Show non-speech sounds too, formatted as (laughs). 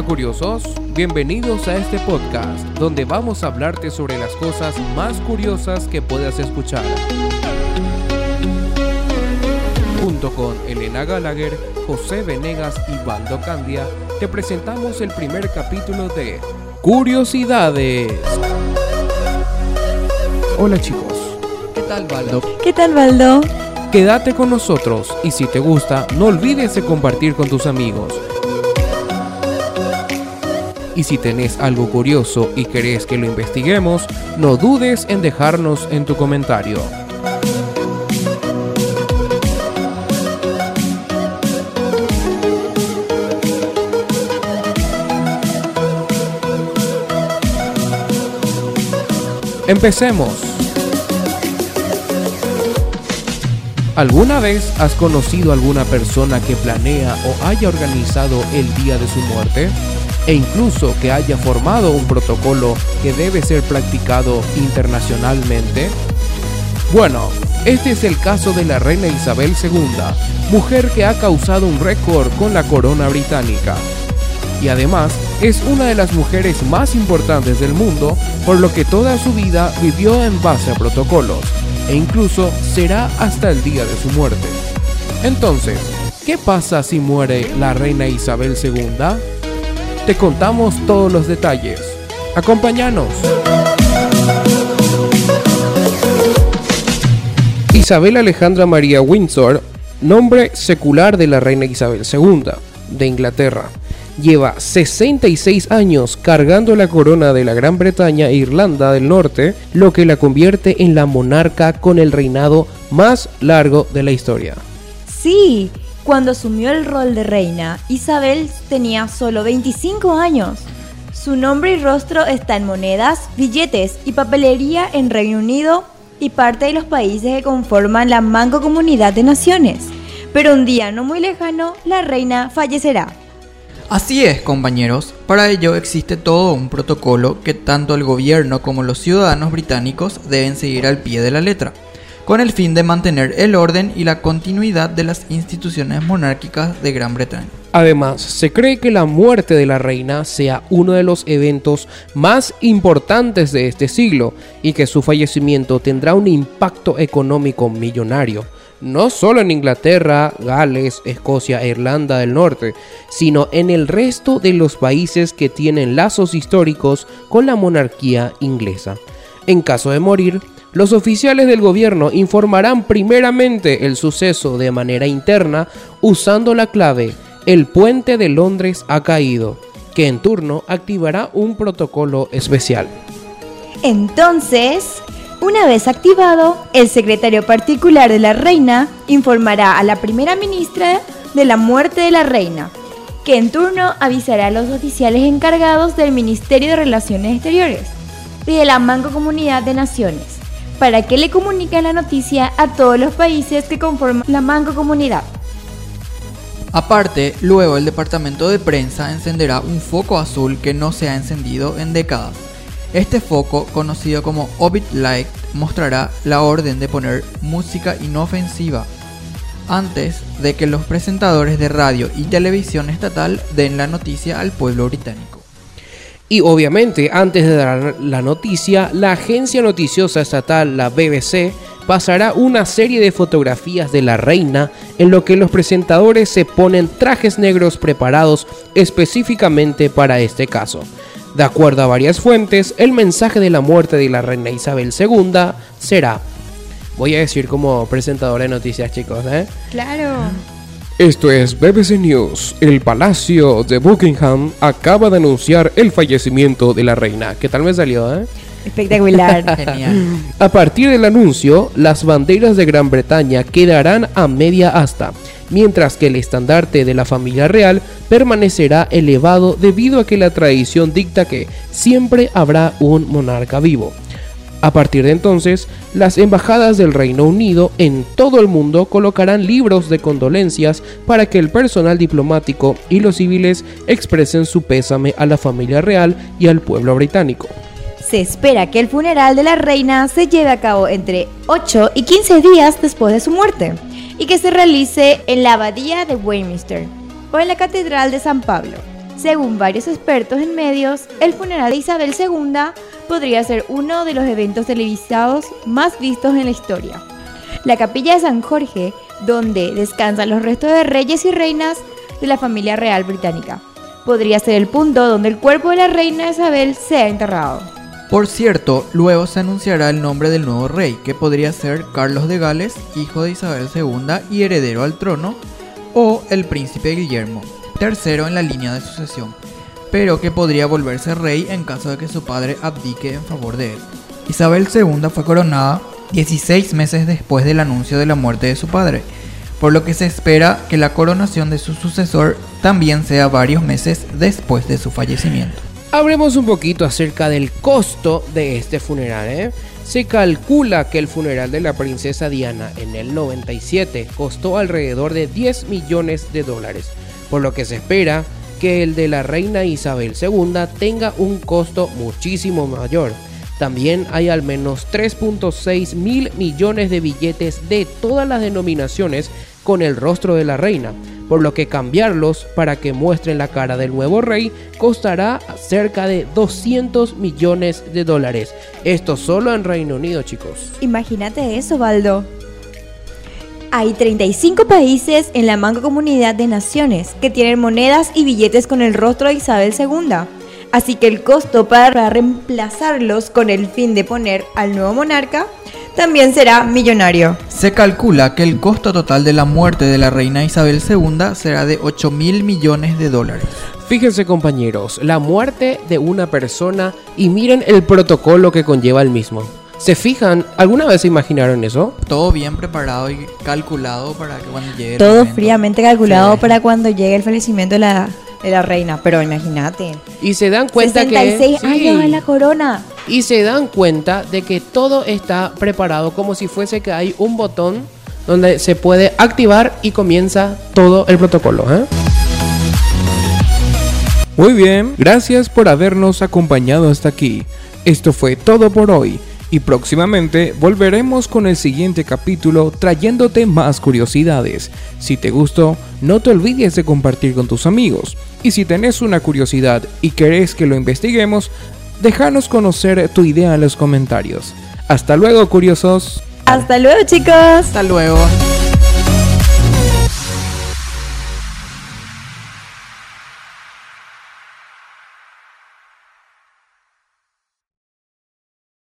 Hola curiosos, bienvenidos a este podcast donde vamos a hablarte sobre las cosas más curiosas que puedas escuchar. Junto con Elena Gallagher, José Venegas y Baldo Candia, te presentamos el primer capítulo de Curiosidades. Hola chicos, ¿qué tal Baldo? ¿Qué tal, Baldo? Quédate con nosotros y si te gusta, no olvides de compartir con tus amigos. Y si tenés algo curioso y querés que lo investiguemos, no dudes en dejarnos en tu comentario. Empecemos. ¿Alguna vez has conocido a alguna persona que planea o haya organizado el día de su muerte? E incluso que haya formado un protocolo que debe ser practicado internacionalmente? Bueno, este es el caso de la reina Isabel II, mujer que ha causado un récord con la corona británica. Y además es una de las mujeres más importantes del mundo, por lo que toda su vida vivió en base a protocolos e incluso será hasta el día de su muerte. Entonces, ¿qué pasa si muere la reina Isabel II? Te contamos todos los detalles. Acompáñanos. Isabel Alejandra María Windsor, nombre secular de la reina Isabel II de Inglaterra. Lleva 66 años cargando la corona de la Gran Bretaña e Irlanda del Norte, lo que la convierte en la monarca con el reinado más largo de la historia. Sí, cuando asumió el rol de reina, Isabel tenía solo 25 años. Su nombre y rostro está en monedas, billetes y papelería en Reino Unido y parte de los países que conforman la Manco Comunidad de Naciones. Pero un día no muy lejano, la reina fallecerá. Así es, compañeros. Para ello existe todo un protocolo que tanto el gobierno como los ciudadanos británicos deben seguir al pie de la letra, con el fin de mantener el orden y la continuidad de las instituciones monárquicas de Gran Bretaña. Además, se cree que la muerte de la reina sea uno de los eventos más importantes de este siglo y que su fallecimiento tendrá un impacto económico millonario no solo en Inglaterra, Gales, Escocia e Irlanda del Norte, sino en el resto de los países que tienen lazos históricos con la monarquía inglesa. En caso de morir, los oficiales del gobierno informarán primeramente el suceso de manera interna usando la clave El puente de Londres ha caído, que en turno activará un protocolo especial. Entonces, una vez activado, el secretario particular de la reina informará a la primera ministra de la muerte de la reina, que en turno avisará a los oficiales encargados del Ministerio de Relaciones Exteriores y de la Manco Comunidad de Naciones, para que le comuniquen la noticia a todos los países que conforman la Manco Comunidad. Aparte, luego el departamento de prensa encenderá un foco azul que no se ha encendido en décadas este foco, conocido como Orbit Light, mostrará la orden de poner música inofensiva antes de que los presentadores de radio y televisión estatal den la noticia al pueblo británico. Y obviamente, antes de dar la noticia, la agencia noticiosa estatal, la BBC, pasará una serie de fotografías de la reina en lo que los presentadores se ponen trajes negros preparados específicamente para este caso. De acuerdo a varias fuentes, el mensaje de la muerte de la reina Isabel II será, voy a decir como presentadora de noticias chicos, ¿eh? Claro. Esto es BBC News. El Palacio de Buckingham acaba de anunciar el fallecimiento de la reina. ¿Qué tal me salió, eh? Espectacular. (laughs) Genial. A partir del anuncio, las banderas de Gran Bretaña quedarán a media asta mientras que el estandarte de la familia real permanecerá elevado debido a que la tradición dicta que siempre habrá un monarca vivo. A partir de entonces, las embajadas del Reino Unido en todo el mundo colocarán libros de condolencias para que el personal diplomático y los civiles expresen su pésame a la familia real y al pueblo británico. Se espera que el funeral de la reina se lleve a cabo entre 8 y 15 días después de su muerte y que se realice en la Abadía de Westminster o en la Catedral de San Pablo. Según varios expertos en medios, el funeral de Isabel II podría ser uno de los eventos televisados más vistos en la historia. La capilla de San Jorge, donde descansan los restos de reyes y reinas de la familia real británica, podría ser el punto donde el cuerpo de la reina Isabel sea enterrado. Por cierto, luego se anunciará el nombre del nuevo rey, que podría ser Carlos de Gales, hijo de Isabel II y heredero al trono, o el príncipe Guillermo, tercero en la línea de sucesión, pero que podría volverse rey en caso de que su padre abdique en favor de él. Isabel II fue coronada 16 meses después del anuncio de la muerte de su padre, por lo que se espera que la coronación de su sucesor también sea varios meses después de su fallecimiento. Hablemos un poquito acerca del costo de este funeral. ¿eh? Se calcula que el funeral de la princesa Diana en el 97 costó alrededor de 10 millones de dólares, por lo que se espera que el de la reina Isabel II tenga un costo muchísimo mayor. También hay al menos 3.6 mil millones de billetes de todas las denominaciones con el rostro de la reina, por lo que cambiarlos para que muestren la cara del nuevo rey costará cerca de 200 millones de dólares. Esto solo en Reino Unido, chicos. Imagínate eso, Baldo. Hay 35 países en la Comunidad de Naciones que tienen monedas y billetes con el rostro de Isabel II. Así que el costo para reemplazarlos con el fin de poner al nuevo monarca también será millonario. Se calcula que el costo total de la muerte de la reina Isabel II será de 8 mil millones de dólares. Fíjense compañeros, la muerte de una persona y miren el protocolo que conlleva el mismo. ¿Se fijan? ¿Alguna vez se imaginaron eso? Todo bien preparado y calculado para que cuando llegue Todo fríamente calculado para cuando llegue el fallecimiento de la, de la reina. Pero imagínate. Y se dan cuenta 66 que... años en la corona y se dan cuenta de que todo está preparado como si fuese que hay un botón donde se puede activar y comienza todo el protocolo. ¿eh? Muy bien, gracias por habernos acompañado hasta aquí. Esto fue todo por hoy y próximamente volveremos con el siguiente capítulo trayéndote más curiosidades. Si te gustó, no te olvides de compartir con tus amigos. Y si tenés una curiosidad y querés que lo investiguemos, Déjanos conocer tu idea en los comentarios. Hasta luego, curiosos. Hasta luego, chicos. Hasta luego.